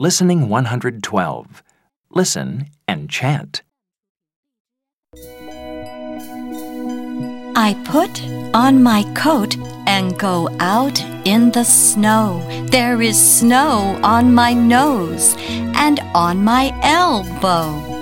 Listening 112. Listen and chant. I put on my coat and go out in the snow. There is snow on my nose and on my elbow.